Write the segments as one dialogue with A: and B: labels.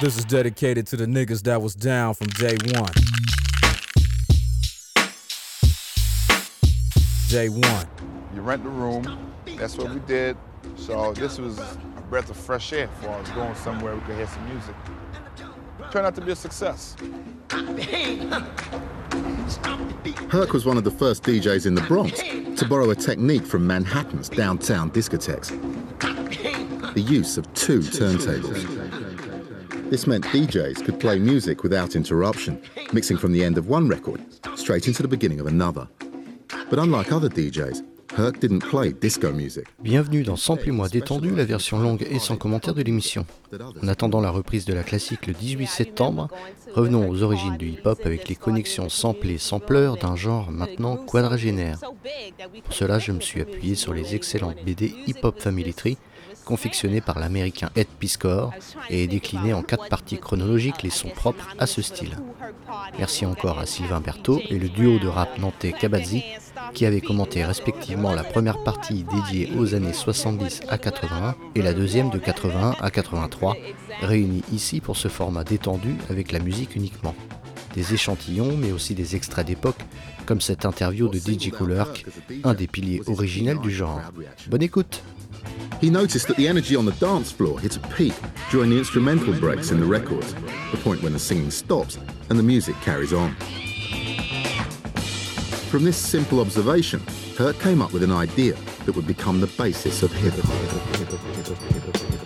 A: This is dedicated to the niggas that was down from day one. Day one.
B: You rent the room. That's what we did. So this was a breath of fresh air for us going somewhere we could hear some music. Turned out to be a success.
C: Herc was one of the first DJs in the Bronx to borrow a technique from Manhattan's downtown discotheques the use of two turntables. This meant DJs could play music without interruption, mixing from the end of one record straight into the beginning of another. But unlike other DJs, Herc didn't play disco music.
D: Bienvenue dans Sample moi détendu, la version longue et sans commentaire de l'émission. En attendant la reprise de la classique le 18 septembre, revenons aux origines du hip-hop avec les connexions samplées sampleurs d'un genre maintenant quadragénaire. Pour cela, je me suis appuyé sur les excellentes BD Hip Hop Family Tree confectionné par l'américain Ed Piscor et décliné en quatre parties chronologiques les sons propres à ce style. Merci encore à Sylvain Berthaud et le duo de rap nantais Kabadzi qui avaient commenté respectivement la première partie dédiée aux années 70 à 81 et la deuxième de 81 à 83, réunis ici pour ce format détendu avec la musique uniquement. Des échantillons mais aussi des extraits d'époque comme cette interview de DJ un des piliers originels du genre. Bonne écoute
C: He noticed that the energy on the dance floor hit a peak during the instrumental breaks in the records, the point when the singing stops and the music carries on. From this simple observation, Herc came up with an idea that would become the basis of hip hop.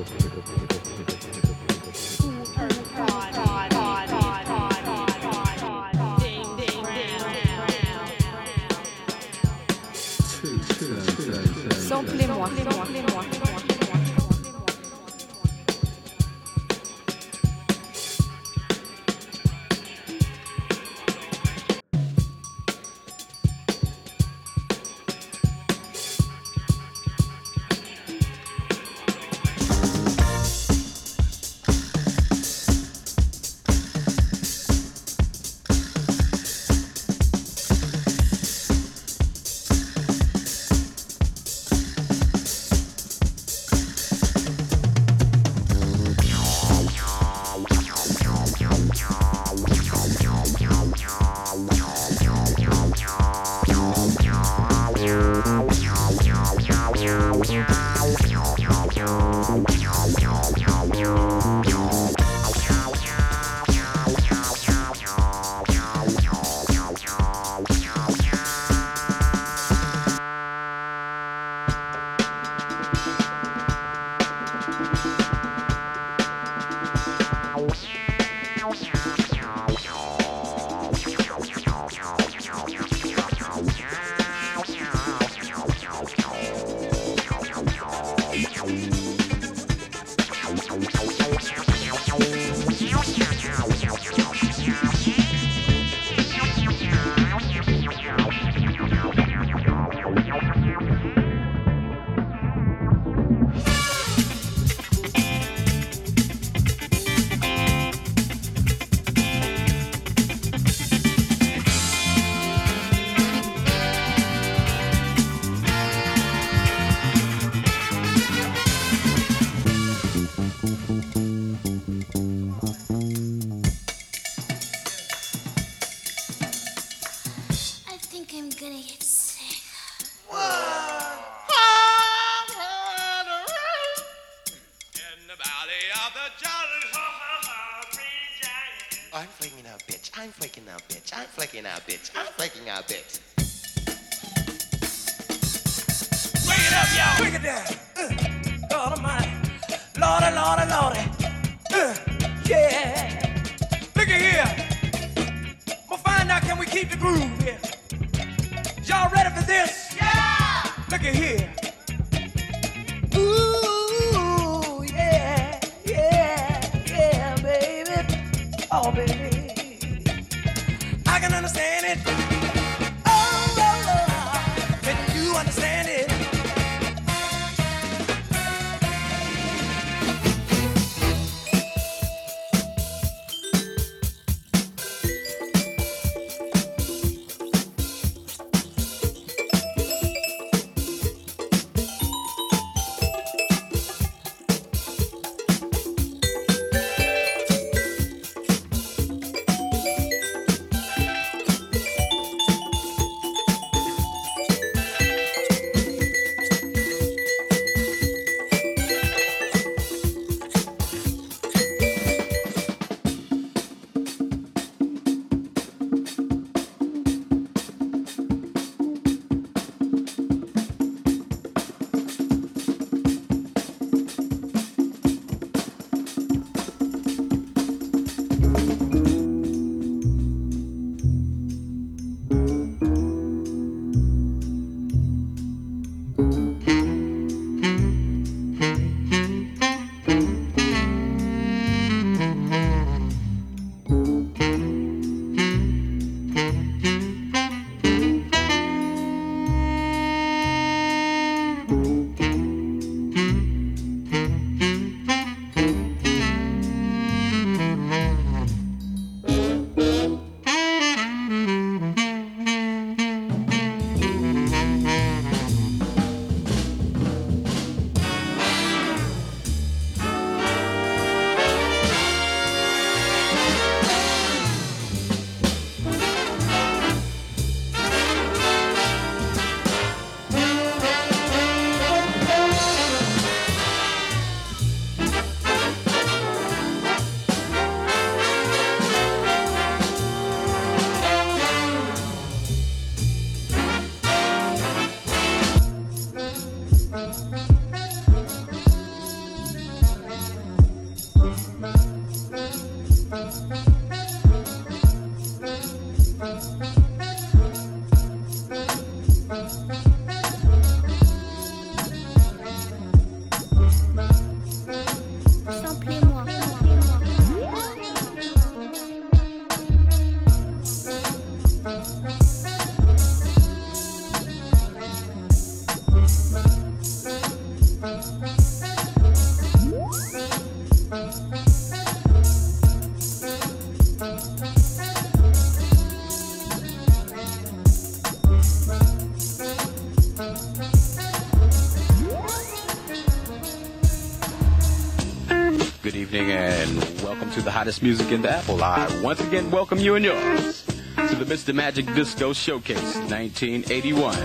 E: Hottest music in the Apple. I once again welcome you and yours to the Mr. Magic Disco Showcase 1981.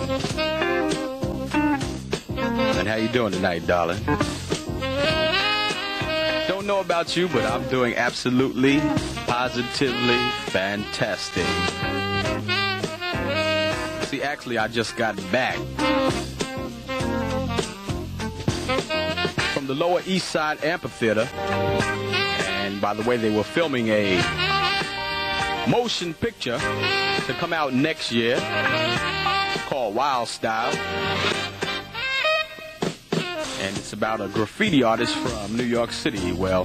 E: And how you doing tonight, darling? Don't know about you, but I'm doing absolutely, positively fantastic. See, actually, I just got back from the Lower East Side Amphitheater. By the way, they were filming a motion picture to come out next year called Wild Style. And it's about a graffiti artist from New York City. Well,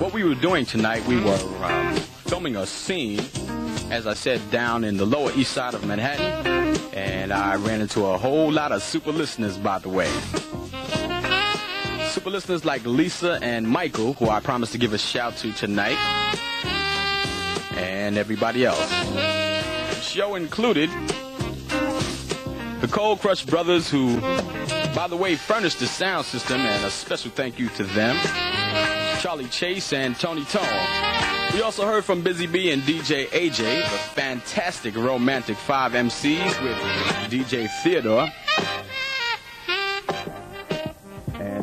E: what we were doing tonight, we were um, filming a scene, as I said, down in the Lower East Side of Manhattan. And I ran into a whole lot of super listeners, by the way super listeners like Lisa and Michael, who I promised to give a shout to tonight, and everybody else. Show included the Cold Crush Brothers, who, by the way, furnished the sound system, and a special thank you to them. Charlie Chase and Tony Tone. We also heard from Busy B and DJ AJ, the fantastic romantic five MCs with DJ Theodore.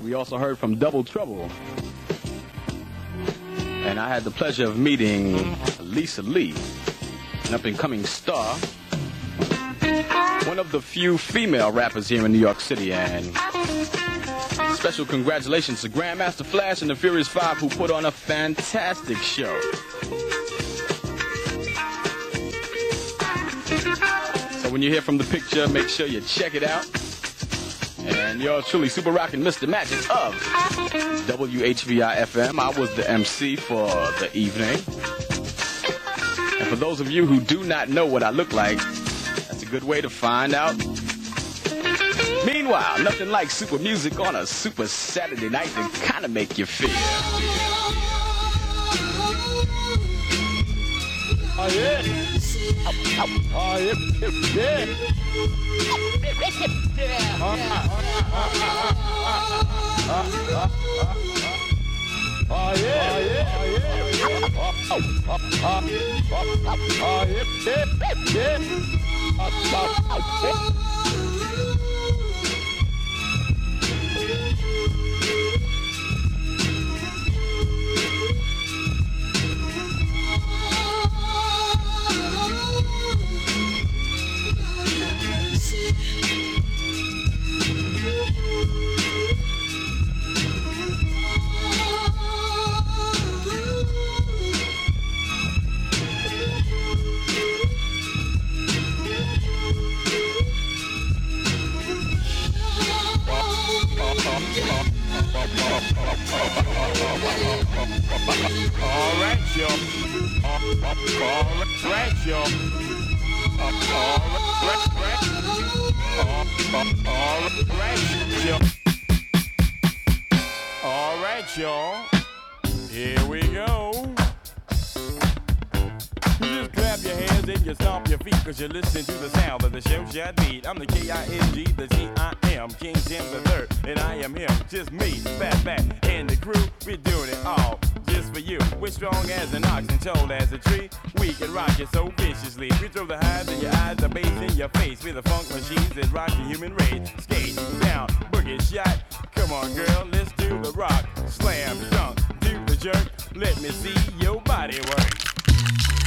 E: We also heard from Double Trouble. And I had the pleasure of meeting Lisa Lee, an up and coming star, one of the few female rappers here in New York City. And special congratulations to Grandmaster Flash and the Furious Five, who put on a fantastic show. So when you hear from the picture, make sure you check it out. And y'all truly super rocking Mr. Magic of WHBI FM. I was the MC for the evening. And for those of you who do not know what I look like, that's a good way to find out. Meanwhile, nothing like super music on a super Saturday night to kind of make you feel.
B: Oh, yeah. Oh. Oh yeah, yeah. Oh, oh, oh, oh, yeah, All right, y'all. All right, y'all. All right, y'all. Here we go. You just clap your hands and you stomp your feet Cause you're listening to the sound of the show shot beat I'm the K-I-N-G, the T-I-M, King Tim the third And I am him, just me, Fat Fat and the crew We're doing it all just for you. We're strong as an ox and tall as a tree. We can rock it so viciously. We throw the highs in your eyes, the bass in your face. We're the funk machines that rock the human race. Skate, down, boogie, shot. Come on girl, let's do the rock. Slam, dunk, do the jerk. Let me see your body work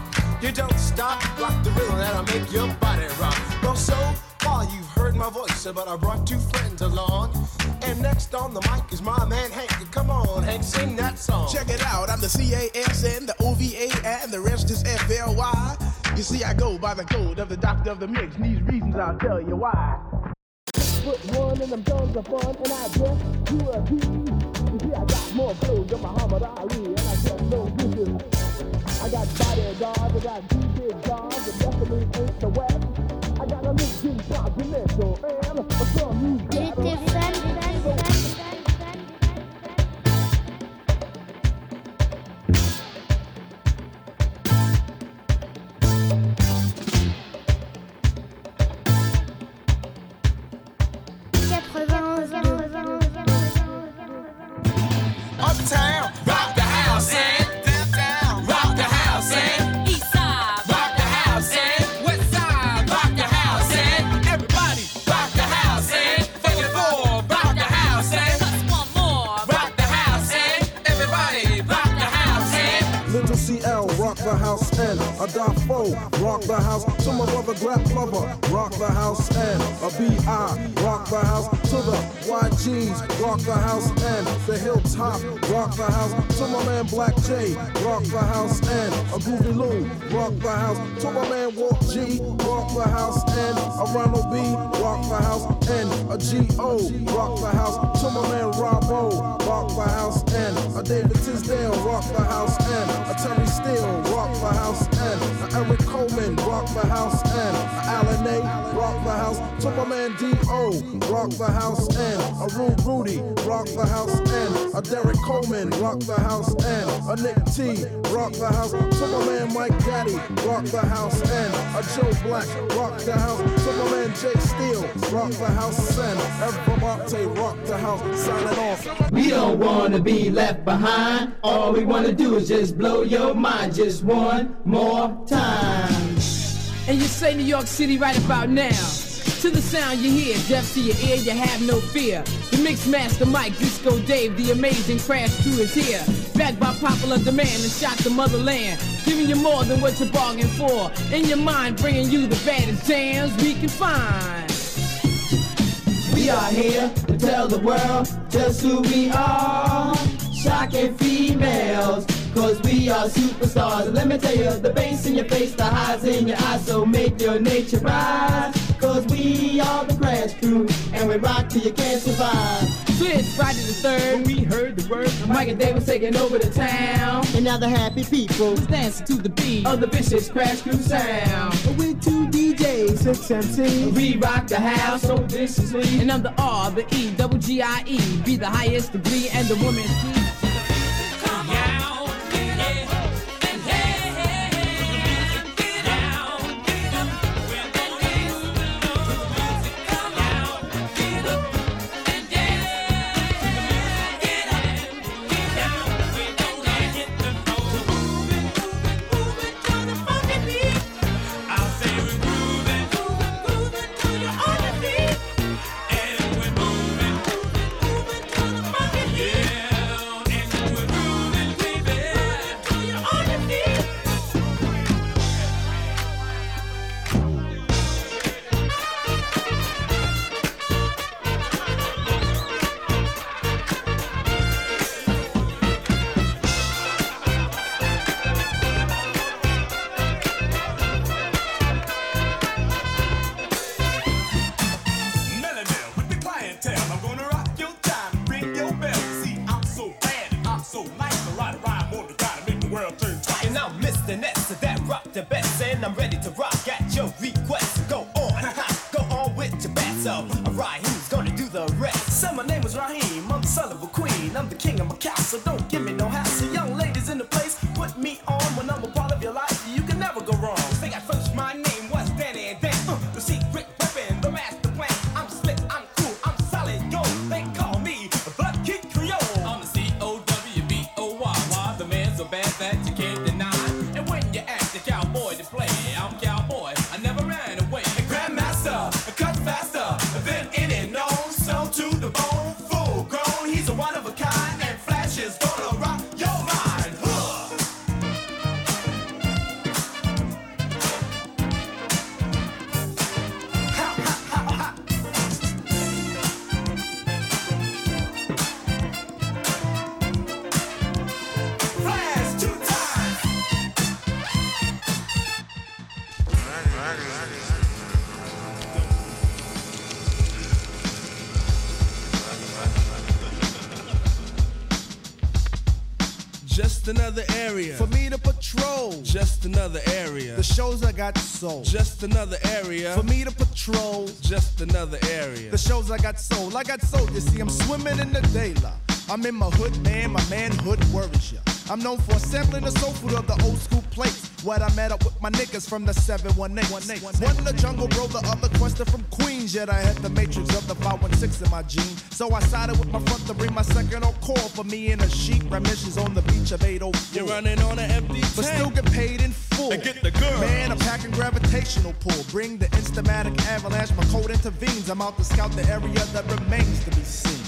F: You don't stop, rock the rhythm that'll make your body rock. Well, so far you've heard my voice, but I brought two friends along. And next on the mic is my man Hank. Come on, Hank, sing that song.
G: Check it out, I'm the CASN, the OVA, and the rest is FLY. You see, I go by the code of the doctor of the mix. And these reasons I'll tell you why. Put one in them guns of fun, and I guess you a D. You see, I got more clothes than Muhammad Ali, and I guess no dishes. I got bodyguards, I got big guards, it definitely ain't the West. I got a new Continental, and a some you the house and
H: a dot foe, rock the house to my brother Grap Lover, rock the house and a BI, rock the house to the YGs, rock the house and the Hilltop, rock the house to my man Black J, rock the house and a Groovy Lou, rock the house to my man Walt G, rock the house and a Ronald B, rock the house and a G.O., rock the house to my man Robo, rock the house and a David Tisdale, rock the house and a Terry Steele, rock the house and a Eric Coleman, rock the house and Alan A, rock the house. To my man D.O., rock the house and a Rude Rudy, rock the house and a Derek Coleman, rock the house and a Nick T, rock the house. To my man Mike Daddy, rock the house and a Joe Black, rock the house. To my man Jay Steele, rock the house and rock the house, signing off.
I: We don't wanna be left behind. All we wanna do is just blow your mind. Just one more time.
J: And you say New York City right about now. To the sound you hear, deaf to your ear, you have no fear. The mix master Mike, Disco Dave, the amazing crash crew is here. Backed by popular demand and shot the motherland. Giving you more than what you bargained for. In your mind, bringing you the baddest jams we can find.
I: We are here to tell the world just who we are. Shocking females, cause we are superstars. And let me tell you, the bass in your face, the highs in your eyes, so make your nature rise. Cause we are the crash crew, and we rock till you can't survive.
J: So it's Friday the 3rd, when we heard the word. Mike and Dave was taking over the town.
I: And now the happy people
J: Was dancing to the beat of the vicious crash crew sound.
G: with two DJs, six MCs.
J: We rock the house so viciously. And I'm the R, the E, double G I E. Be the highest degree and the woman's key.
H: Another area
G: For me to patrol.
H: Just another area
G: The shows I got sold.
H: Just another area
G: For me to patrol.
H: Just another area
G: The shows I got sold. I got sold. You see, I'm swimming in the daylight. I'm in my hood, man. My manhood worries ya. I'm known for sampling the soul food of the old school plates. What I met up with my niggas from the 718. One the jungle bro, the other question from Queens. Yet I had the matrix of the 516 in my gene. So I sided with my front to bring my second on call for me and a sheep. Remissions on the beach of 804.
H: You're running on an empty tank.
G: But still get paid in full.
H: And get the girls.
G: Man, I'm packing gravitational pull. Bring the instamatic avalanche. My code intervenes. I'm out to scout the area that remains to be seen.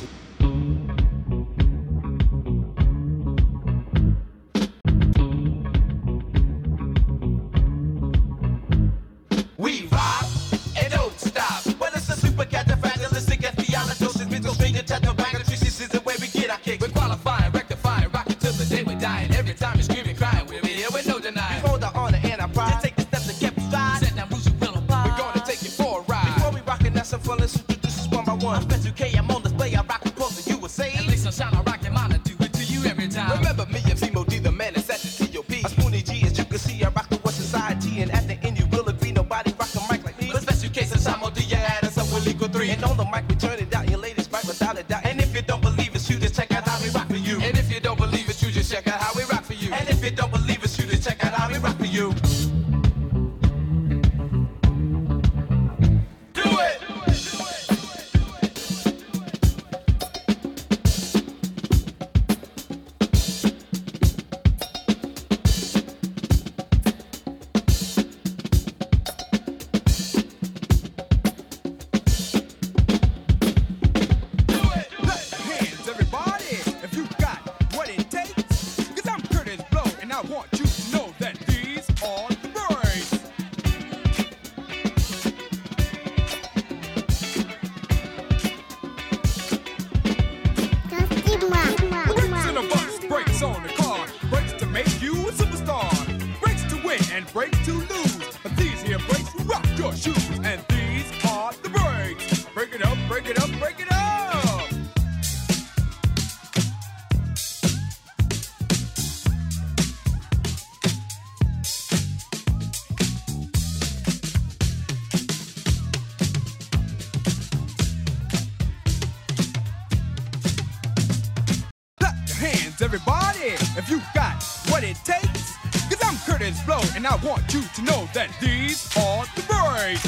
B: Want you to know that these are the breaks.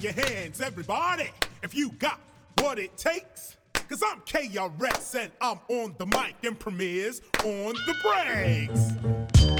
B: Your hands, everybody, if you got what it takes. Cause I'm
K: KRS and I'm on the mic and Premier's on the breaks.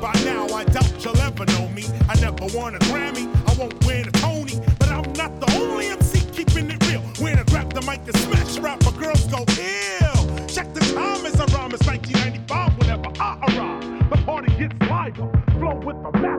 K: By now, I doubt you'll ever know me. I never won a Grammy, I won't win a Tony, but I'm not the only MC keeping it real. When I grab the mic and smash rap, my girls go ill. Check the time as I rhyme, it's 1995 whenever I arrive. The party gets liver, flow with the master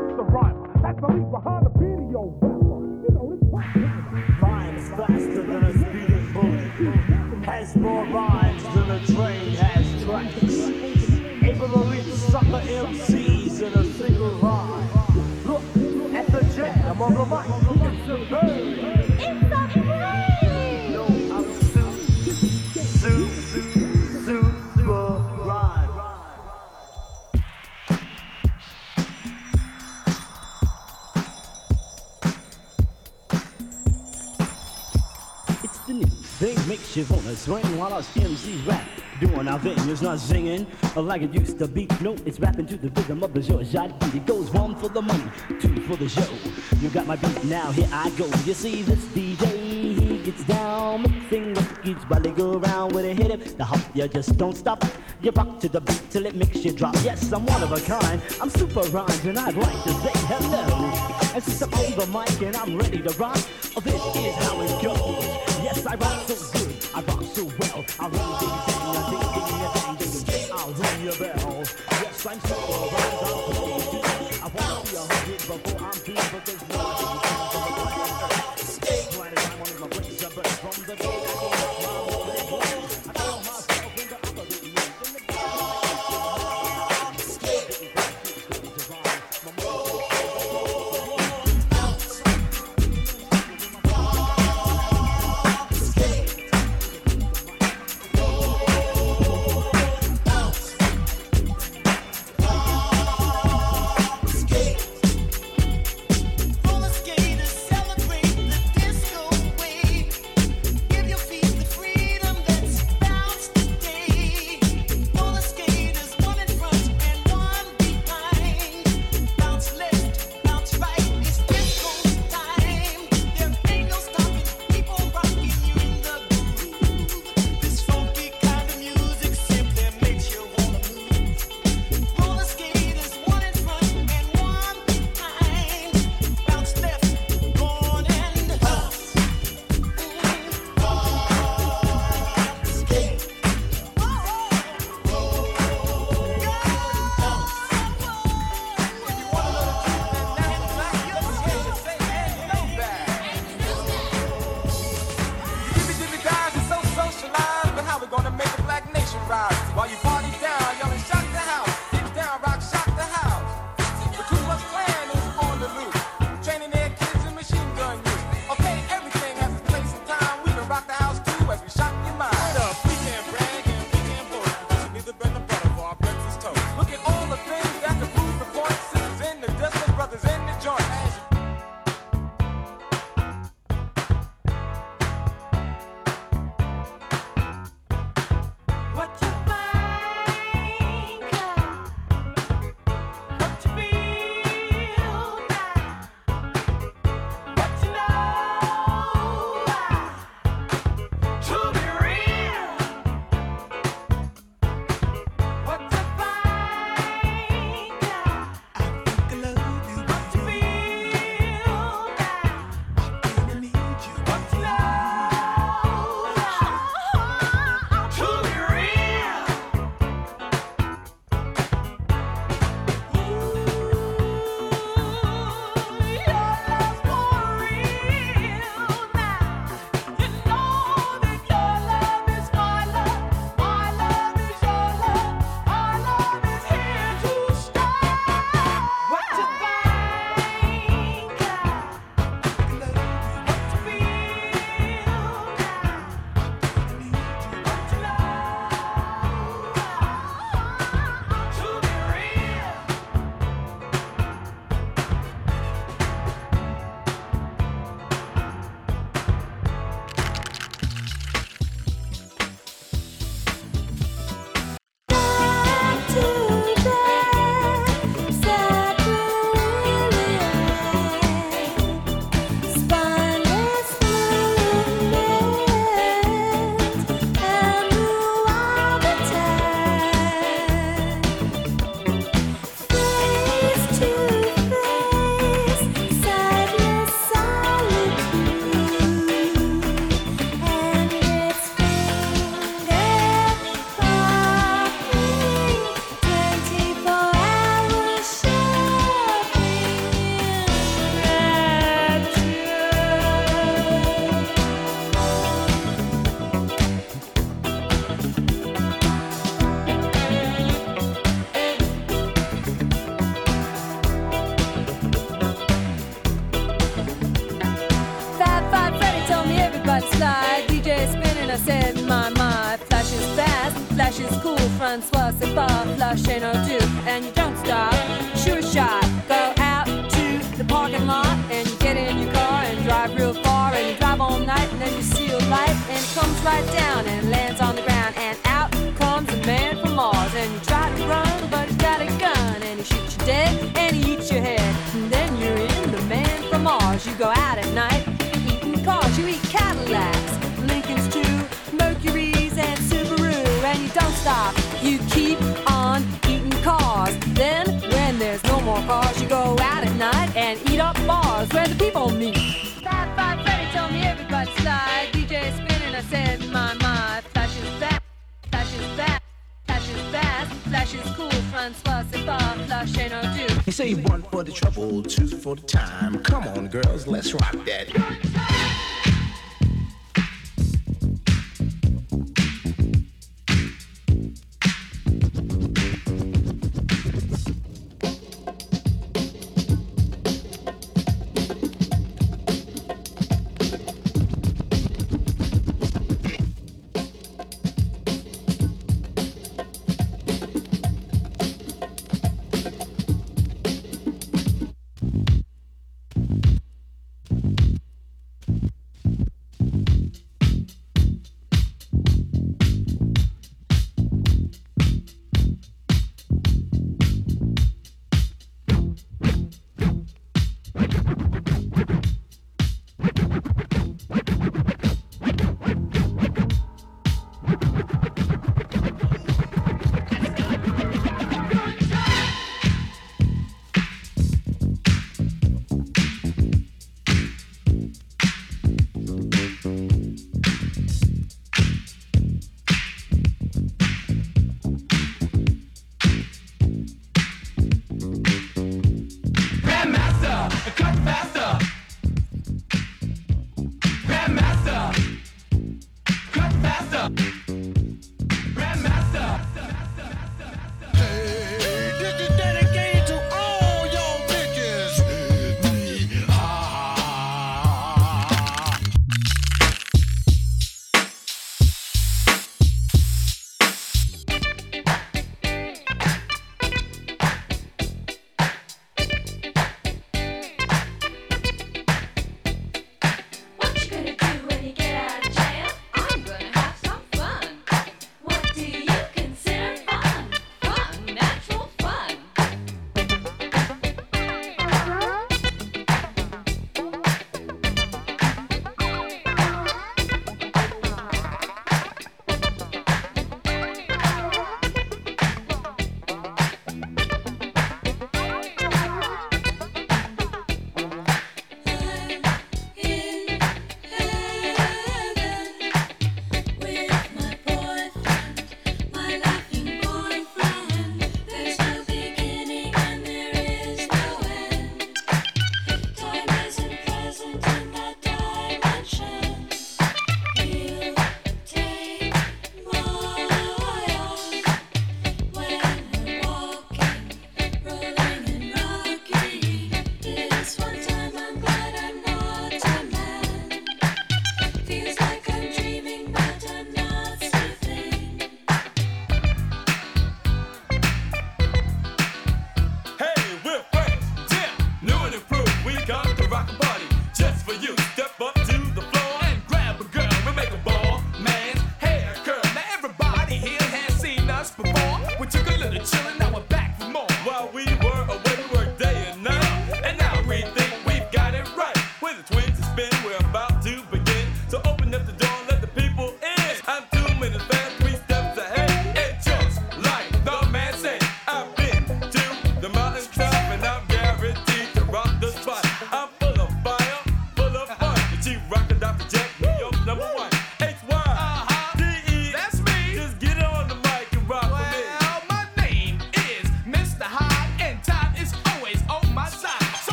L: thing makes you wanna swing while us MCs rap. Doing our thing, it's not singing like it used to be. No, it's rapping to the rhythm of the George beat. It goes one for the money, two for the show. You got my beat now, here I go. You see this DJ, he gets down, mixing the beats while they go around with a hit it. The hop, you just don't stop. You rock to the beat till it makes you drop. Yes, I'm one of a kind. I'm super rhymes and I'd like to say hello. And since I'm over mic and I'm ready to rock, oh, this is how it goes. Yes, I rock so good, I rock so well. I ring ding
M: Russian say one for the trouble, two for the time. Come on, girls, let's rock that.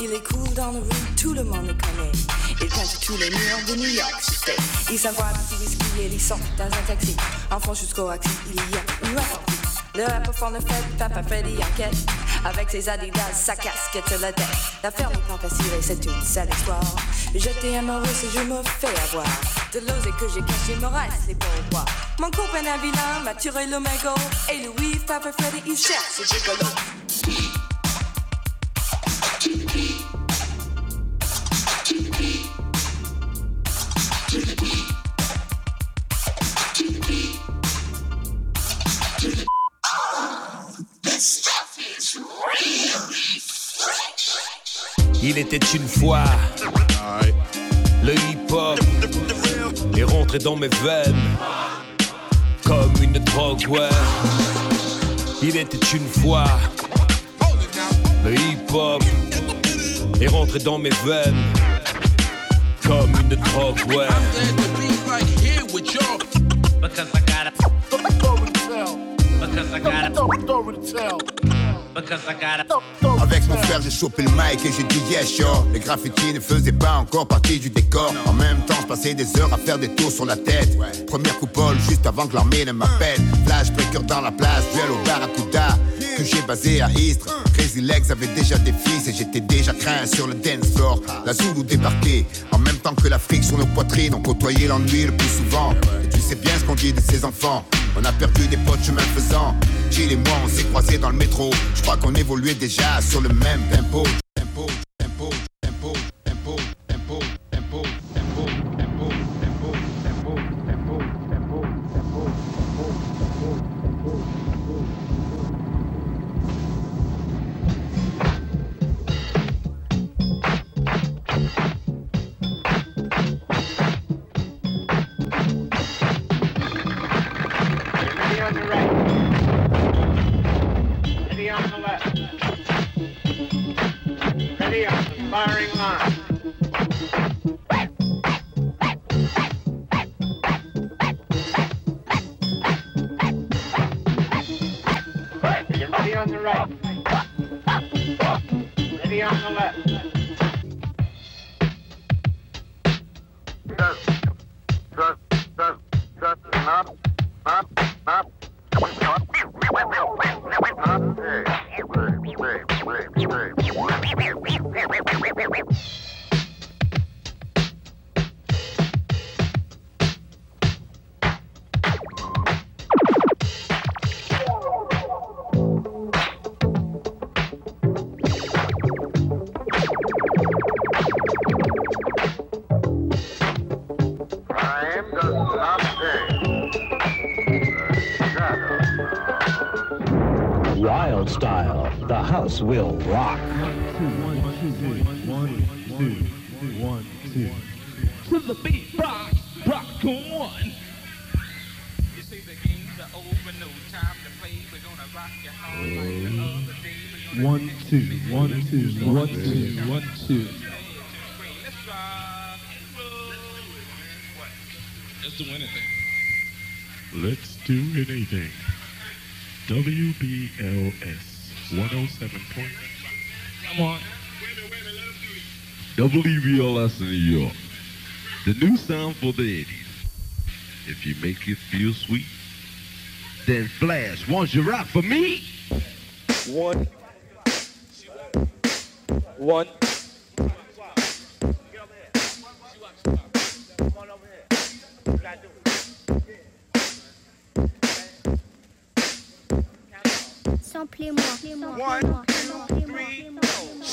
N: Il est cool dans la rue, tout le monde le connaît. Il peint tous les murs de New York State. Il s'envoie un petit whisky et il sort dans un taxi. Enfant jusqu'au axi, il y a une répandue. Le rappeur fond le fait, Papa Freddy enquête. Avec ses adidas, sa casquette la tête. L'affaire n'est pas facile et c'est une sale histoire. J'étais amoureuse et je me fais avoir. De l'osé que j'ai caché me reste les pourboires. Mon copain un vilain m'a tiré le mégot. Et Louis, Papa Freddy, il cherche ce gigolo.
O: Il était une fois le hip-hop est rentré dans mes veines comme une drogue, ouais. Il était une fois le hip-hop est rentré dans mes veines comme une drogue, ouais.
P: Because I got a Because I got a Because I
Q: Avec mon frère, j'ai chopé le mic et j'ai dit yes, yo. Les graffitis ne faisaient pas encore partie du décor. En même temps, je passais des heures à faire des tours sur la tête. Première coupole juste avant que l'armée ne m'appelle. Flash breaker dans la place, duel au Barracuda. Que j'ai basé à Istres. Crazy Legs avait déjà des fils et j'étais déjà craint sur le dance floor. La Zulu débarquait en même temps que l'Afrique sur nos poitrines. On côtoyait l'ennui le plus souvent. Et tu sais bien ce qu'on dit de ces enfants. On a perdu des potes chemin faisant. Gilles et moi, on s'est croisés dans le métro. Je crois qu'on évoluait déjà sur le même tempo.
R: Triangle in New York. The new sound for the 80s. If you make it feel sweet, then flash. Won't you rock for me?
S: One. One.
T: Samplez-moi.
P: One, two, three,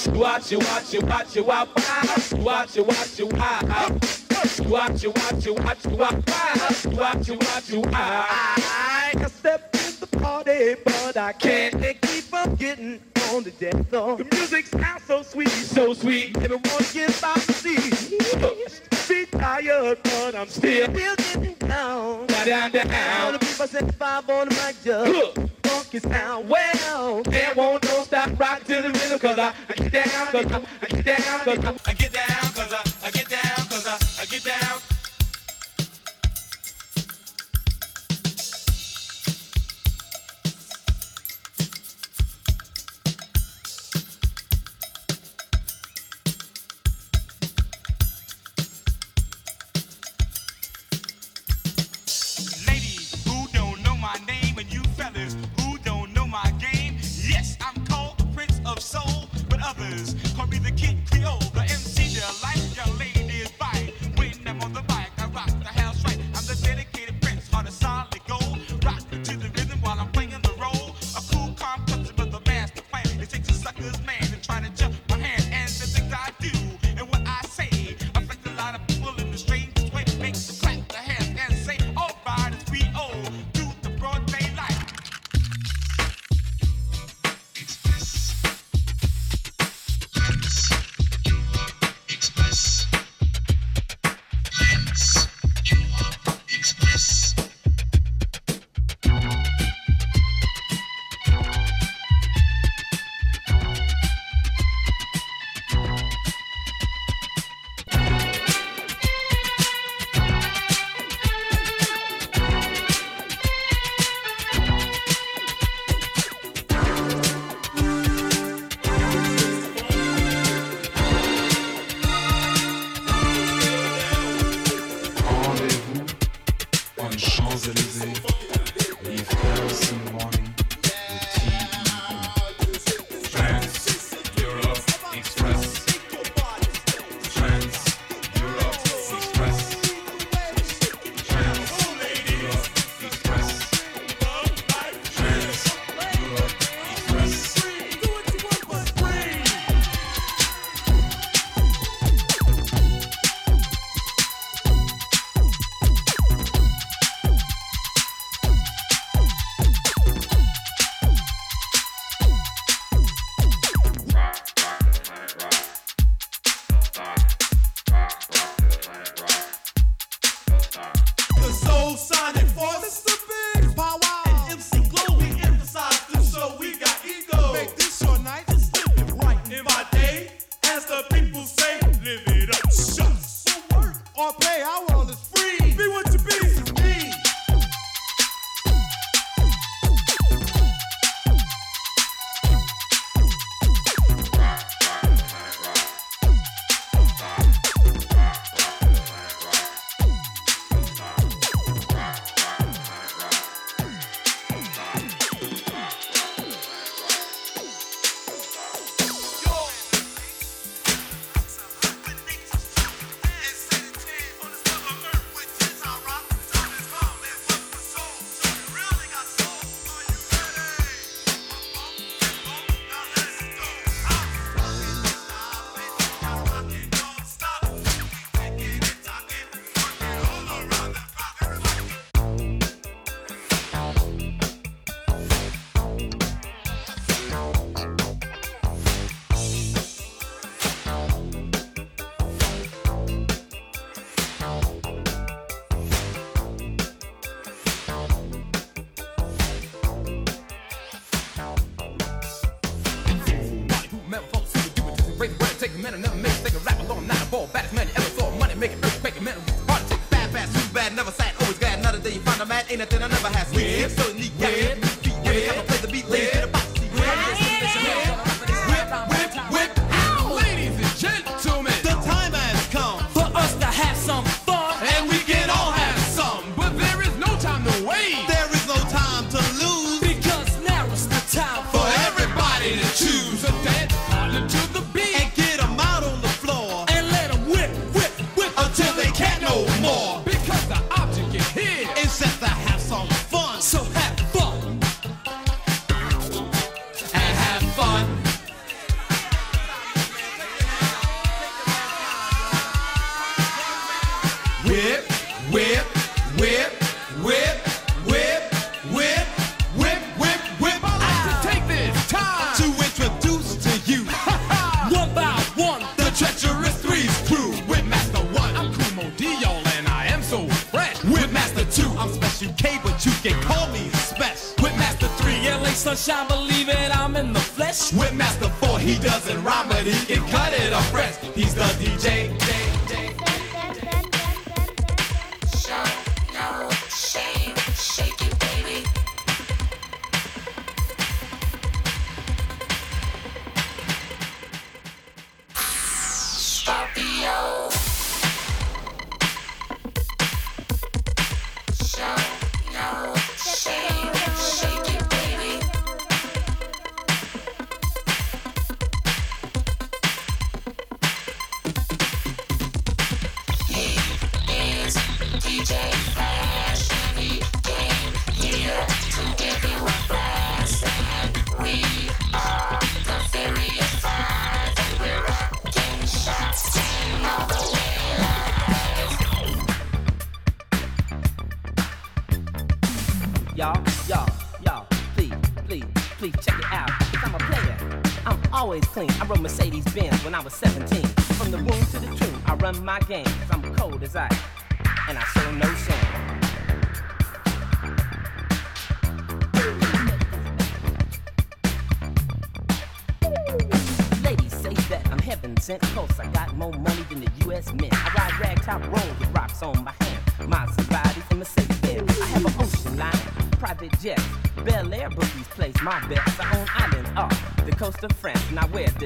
P: Watch it, watch it, watch it, watch it, watch it, watch it, watch it. Watch it, watch it, watch it, watch it, watch it, watch it, I can step in the party, but I can't keep from getting on the dance floor. The music sounds so sweet, so sweet. Everyone gets by the sea. Be tired, but I'm still, still getting down. Down, down, down. The people set five on the mic just funky sound. Well, they won't don't stop rock to the rhythm, cause I, I get down, cause I, I get down, cause I, I get down, cause I, I get down, cause I, I get down.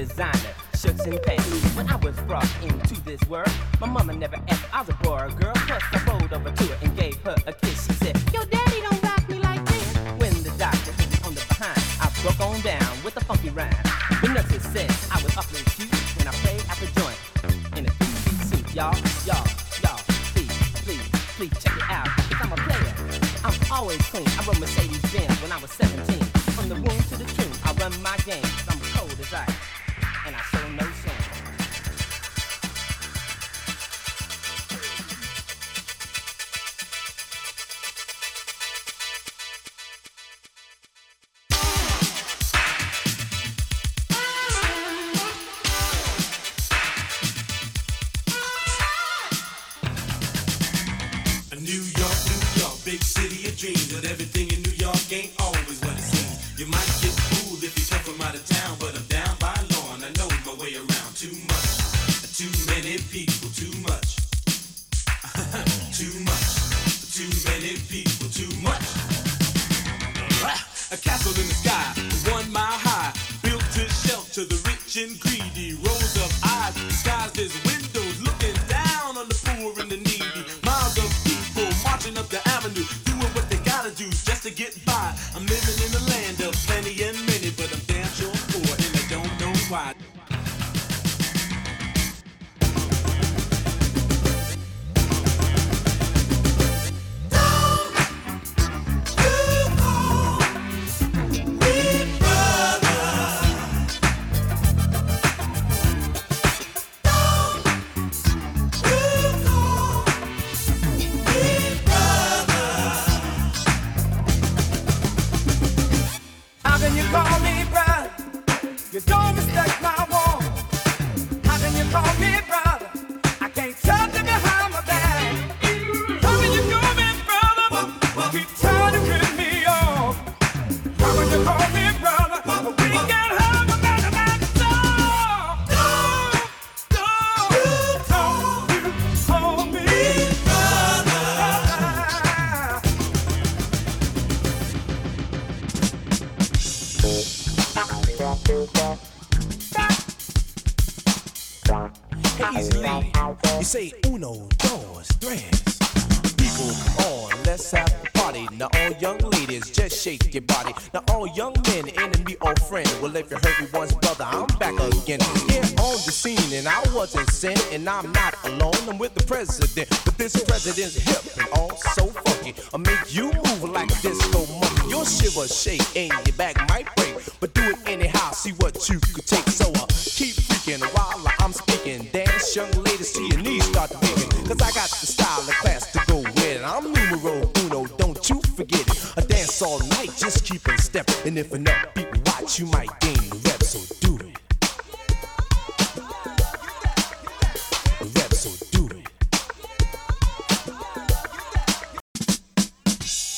K: And
F: Lady. You say uno, dos, tres. People, come on, let's have party. Now all young ladies, just shake your body. Now all young men, enemy or friend. Well, if you hurt me once, brother, I'm back again. Here on the scene, and I wasn't sent, and I'm not alone. I'm with the president, but this president's hip and all so funky. I make you move like a disco monkey. Your shiver shake and your back might break, but do it anyhow. See what you could take. So uh, keep freaking while I'm speaking. Dance, young ladies, to your knees start to begin. Cause I got the style and class to go with. I'm numero uno, forget it. I dance all night, just keep in step. And if enough people watch, you might gain the rep, so do it. The rep, so do it.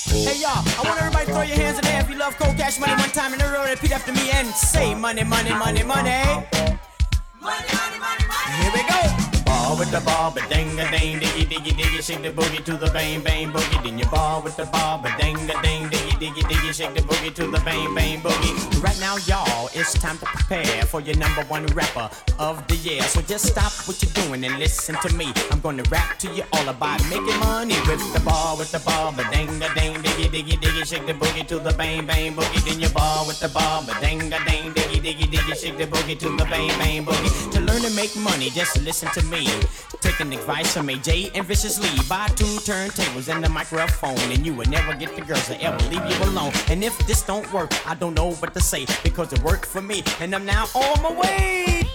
U: Hey y'all, I want everybody to throw your hands in the air if you love cold cash money one time in a row. Repeat after me and say money, money, money, money. money, money, money, money. Here we go. With the ball, but ding a ding, diggy diggy diggy, shake the boogie to the bang bang boogie. Then you ball with the ball, but ding a ding, diggy diggy diggy, shake the boogie to the bang bang boogie. Right now, y'all, it's time to prepare for your number one rapper of the year. So just stop what you're doing and listen to me. I'm gonna rap to you all about making money with the ball, with the ball, but ding a ding, diggy diggy diggy, shake the boogie to the bang bang boogie. Then you ball with the ball, but ding a ding, diggy diggy diggy, shake the boogie to the bang bang boogie. To learn to make money, just listen to me. Taking advice from AJ and Vicious Lee. Buy two turntables and the microphone, and you will never get the girls to ever leave you alone. And if this don't work, I don't know what to say because it worked for me, and I'm now on my way.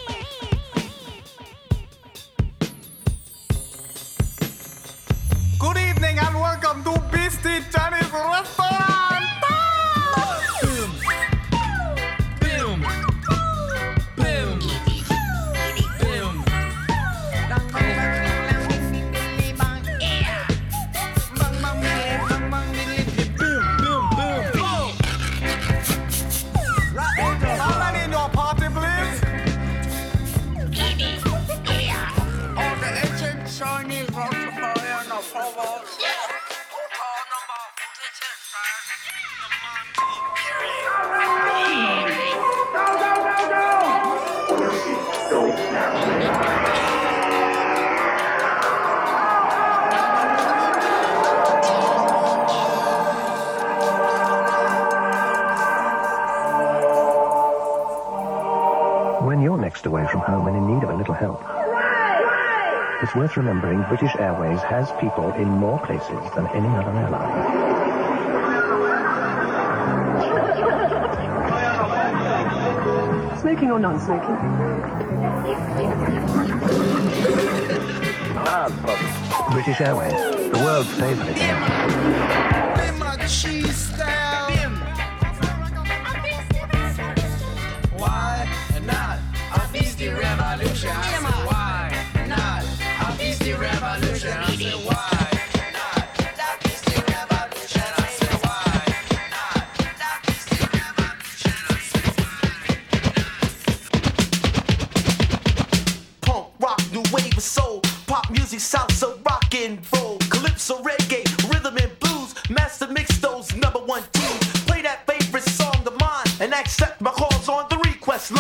V: Good evening and welcome to Beastie Chinese Restaurant.
W: it's worth remembering British Airways has people in more places than any other airline.
X: Smoking or non-smoking?
W: British Airways, the world's favorite airline.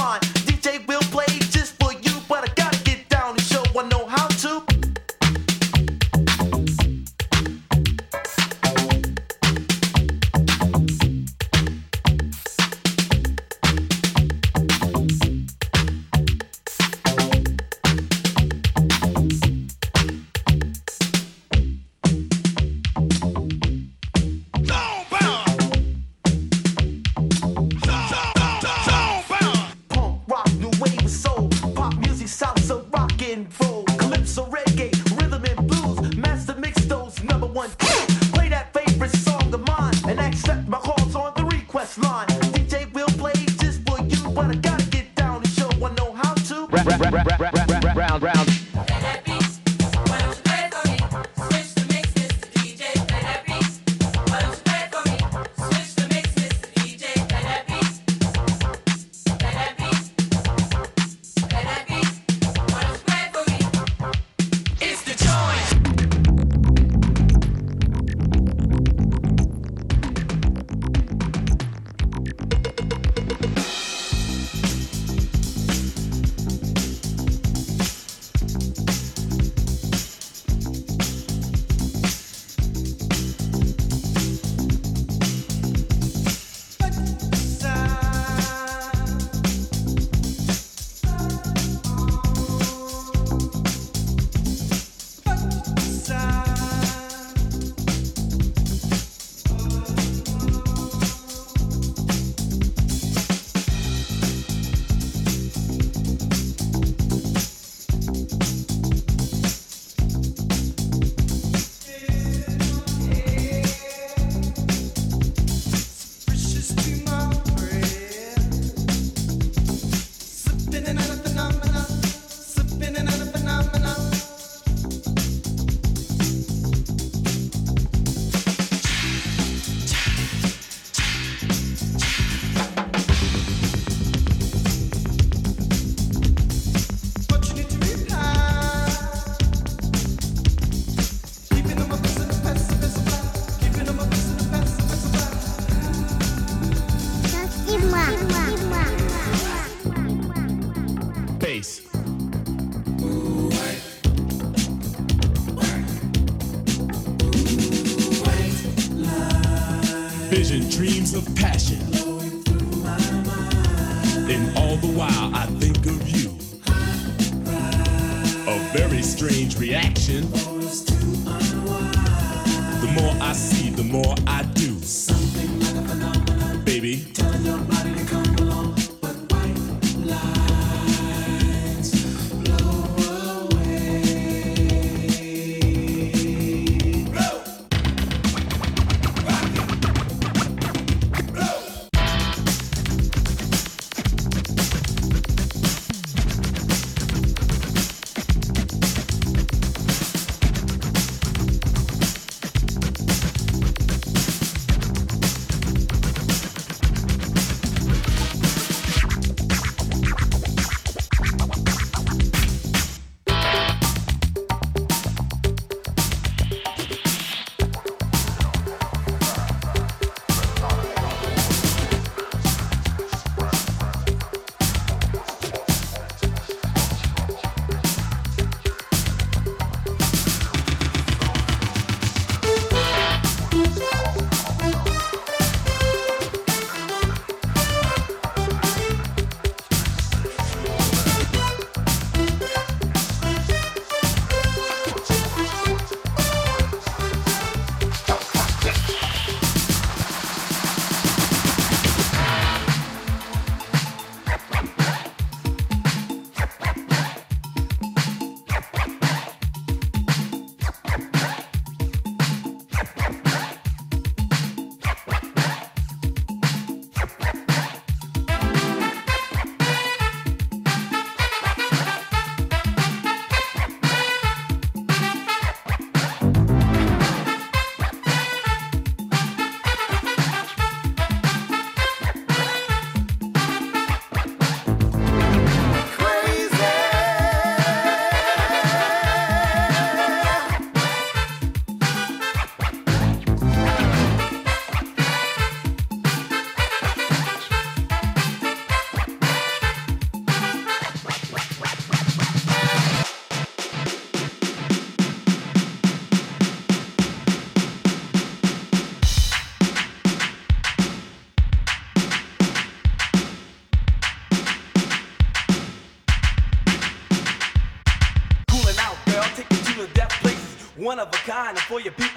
Y: on. DJ will play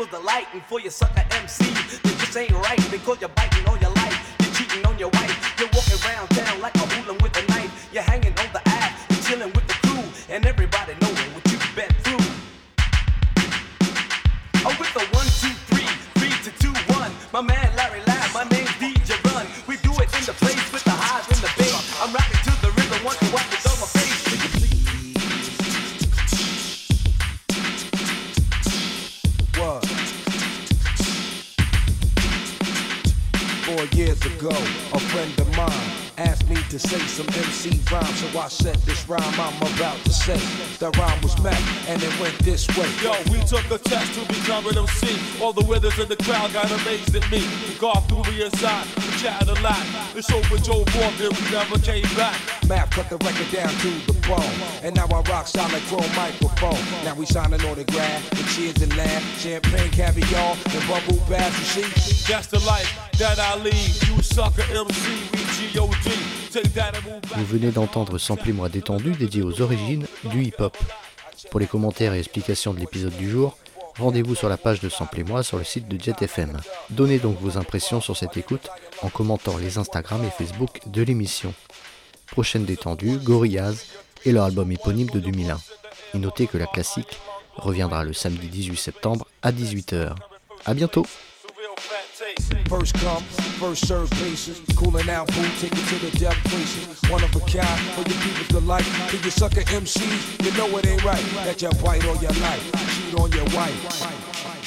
Z: people's delight, and for your sucker to
F: say some MC rhyme, so I said this rhyme I'm about to say. The rhyme was met, and it went this way.
B: Yo, we took a test to become an MC. All the withers in the crowd got amazed at me. The guard threw me inside, we chatted a lot. Show for Joe then we never came back.
F: Math cut the record down to the bone, and now I rock solid chrome microphone. Now we signing autograph with cheers and laugh, champagne, caviar, and bubble baths. You see,
B: That's the life
D: Vous venez d'entendre Samplez-moi détendu dédié aux origines du hip-hop. Pour les commentaires et explications de l'épisode du jour, rendez-vous sur la page de Samplez-moi sur le site de Jet FM. Donnez donc vos impressions sur cette écoute en commentant les Instagram et Facebook de l'émission. Prochaine détendue, Gorillaz et leur album éponyme de 2001. Et notez que la classique reviendra le samedi 18 septembre à 18h. A bientôt
F: First come, first serve basis. Cooling out, food, take it to the death places. One of a kind for your people's delight. To your sucker MCs, you know it ain't right that you bite on your life, cheat on your wife.